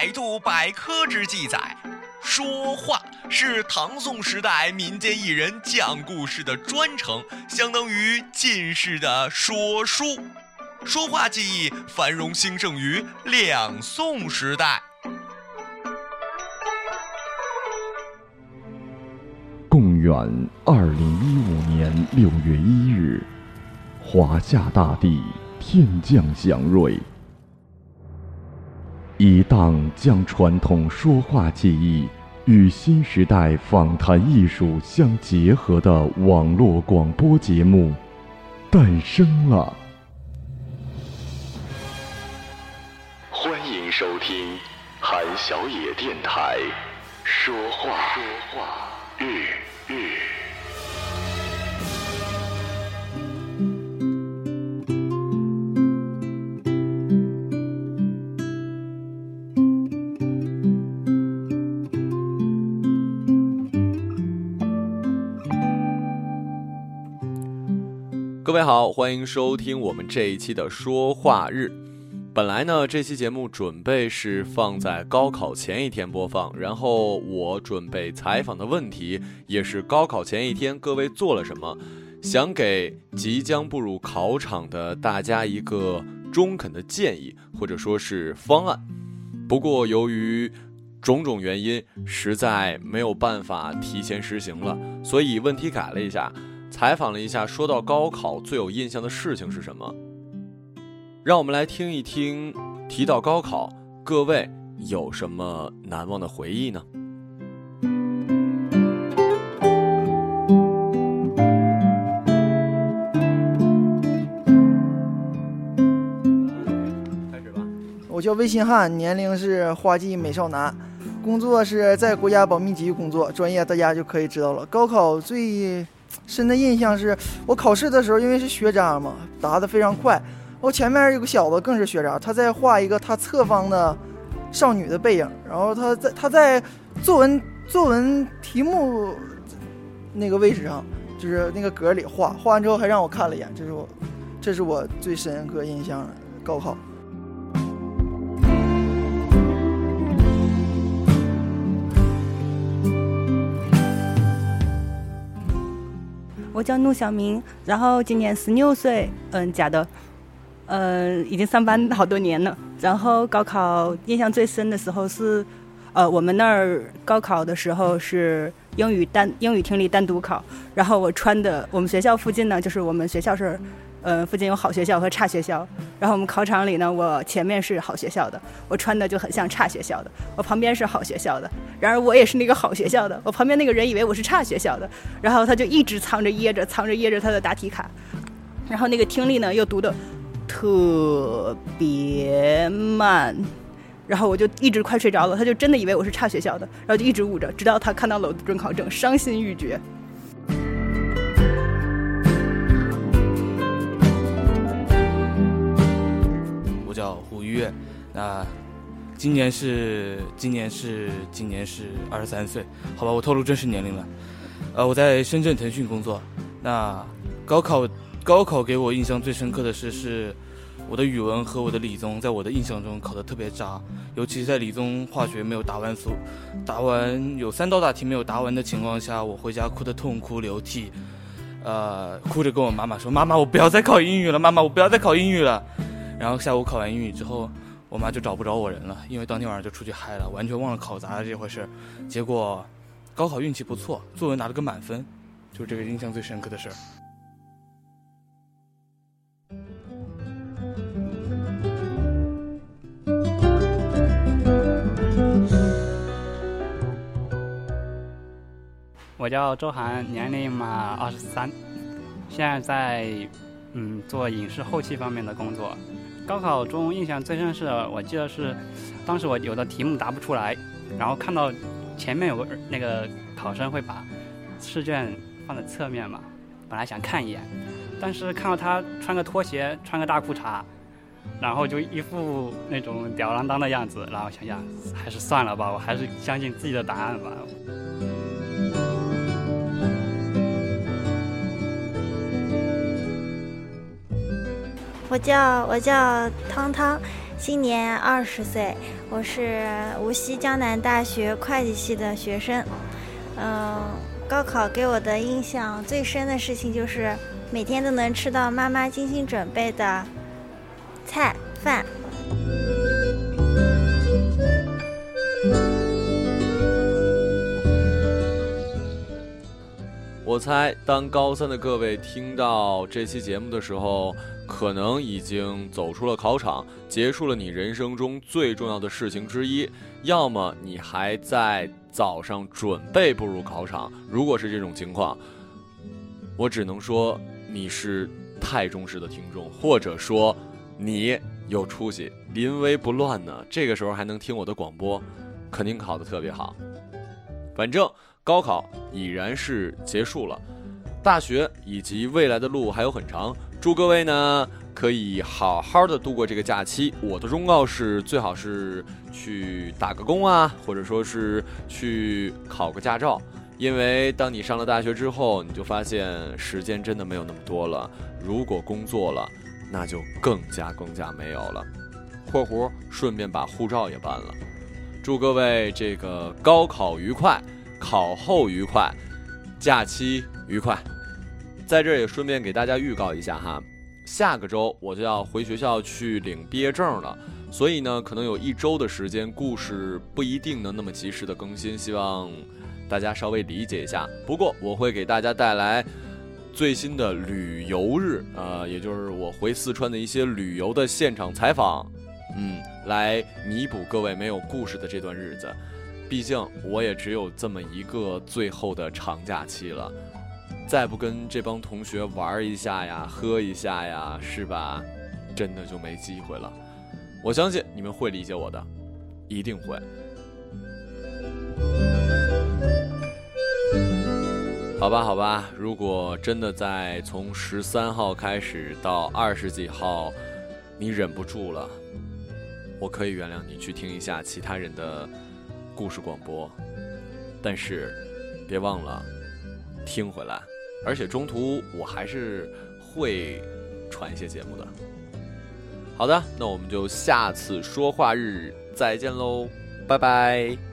百度百科之记载，说话是唐宋时代民间艺人讲故事的专称，相当于近世的说书。说话技艺繁荣兴盛于两宋时代。公元二零一五年六月一日，华夏大地天降祥瑞。一档将传统说话技艺与新时代访谈艺术相结合的网络广播节目诞生了。欢迎收听韩小野电台说话说话日日。各位好，欢迎收听我们这一期的说话日。本来呢，这期节目准备是放在高考前一天播放，然后我准备采访的问题也是高考前一天各位做了什么，想给即将步入考场的大家一个中肯的建议或者说是方案。不过由于种种原因，实在没有办法提前实行了，所以问题改了一下，采访了一下，说到高考最有印象的事情是什么？让我们来听一听，提到高考，各位有什么难忘的回忆呢？开始吧。我叫魏新汉，年龄是花季美少男，工作是在国家保密局工作，专业大家就可以知道了。高考最深的印象是我考试的时候，因为是学渣嘛，答得非常快。我前面有个小子更是学渣，他在画一个他侧方的少女的背影，然后他在他在作文作文题目那个位置上，就是那个格里画，画完之后还让我看了一眼，这是我这是我最深刻印象的高考。我叫陆小明，然后今年十六岁，嗯，假的，嗯，已经上班好多年了。然后高考印象最深的时候是，呃，我们那儿高考的时候是英语单英语听力单独考，然后我穿的我们学校附近呢，就是我们学校是。呃，附近有好学校和差学校，然后我们考场里呢，我前面是好学校的，我穿的就很像差学校的，我旁边是好学校的，然而我也是那个好学校的，我旁边那个人以为我是差学校的，然后他就一直藏着掖着，藏着掖着他的答题卡，然后那个听力呢又读的特别慢，然后我就一直快睡着了，他就真的以为我是差学校的，然后就一直捂着，直到他看到了我的准考证，伤心欲绝。愉悦，那今年是今年是今年是二十三岁，好吧，我透露真实年龄了。呃，我在深圳腾讯工作。那高考高考给我印象最深刻的是，是我的语文和我的理综，在我的印象中考得特别渣，尤其是在理综化学没有答完所答完有三道大题没有答完的情况下，我回家哭得痛哭流涕，呃，哭着跟我妈妈说：“妈妈，我不要再考英语了，妈妈，我不要再考英语了。”然后下午考完英语之后，我妈就找不着我人了，因为当天晚上就出去嗨了，完全忘了考砸了这回事。结果，高考运气不错，作文拿了个满分，就是这个印象最深刻的事儿。我叫周涵，年龄嘛二十三，现在在嗯做影视后期方面的工作。高考中印象最深是我记得是，当时我有的题目答不出来，然后看到前面有个那个考生会把试卷放在侧面嘛，本来想看一眼，但是看到他穿个拖鞋，穿个大裤衩，然后就一副那种吊儿郎当的样子，然后想想还是算了吧，我还是相信自己的答案吧。我叫我叫汤汤，今年二十岁，我是无锡江南大学会计系的学生。嗯，高考给我的印象最深的事情就是每天都能吃到妈妈精心准备的菜饭。我猜，当高三的各位听到这期节目的时候，可能已经走出了考场，结束了你人生中最重要的事情之一；要么你还在早上准备步入考场。如果是这种情况，我只能说你是太忠实的听众，或者说你有出息，临危不乱呢。这个时候还能听我的广播，肯定考得特别好。反正。高考已然是结束了，大学以及未来的路还有很长。祝各位呢可以好好的度过这个假期。我的忠告是，最好是去打个工啊，或者说是去考个驾照。因为当你上了大学之后，你就发现时间真的没有那么多了。如果工作了，那就更加更加没有了。括弧顺便把护照也办了。祝各位这个高考愉快。考后愉快，假期愉快，在这也顺便给大家预告一下哈，下个周我就要回学校去领毕业证了，所以呢，可能有一周的时间，故事不一定能那么及时的更新，希望大家稍微理解一下。不过我会给大家带来最新的旅游日，呃，也就是我回四川的一些旅游的现场采访，嗯，来弥补各位没有故事的这段日子。毕竟我也只有这么一个最后的长假期了，再不跟这帮同学玩一下呀、喝一下呀，是吧？真的就没机会了。我相信你们会理解我的，一定会。好吧，好吧，如果真的在从十三号开始到二十几号，你忍不住了，我可以原谅你去听一下其他人的。故事广播，但是别忘了听回来，而且中途我还是会传一些节目的。好的，那我们就下次说话日再见喽，拜拜。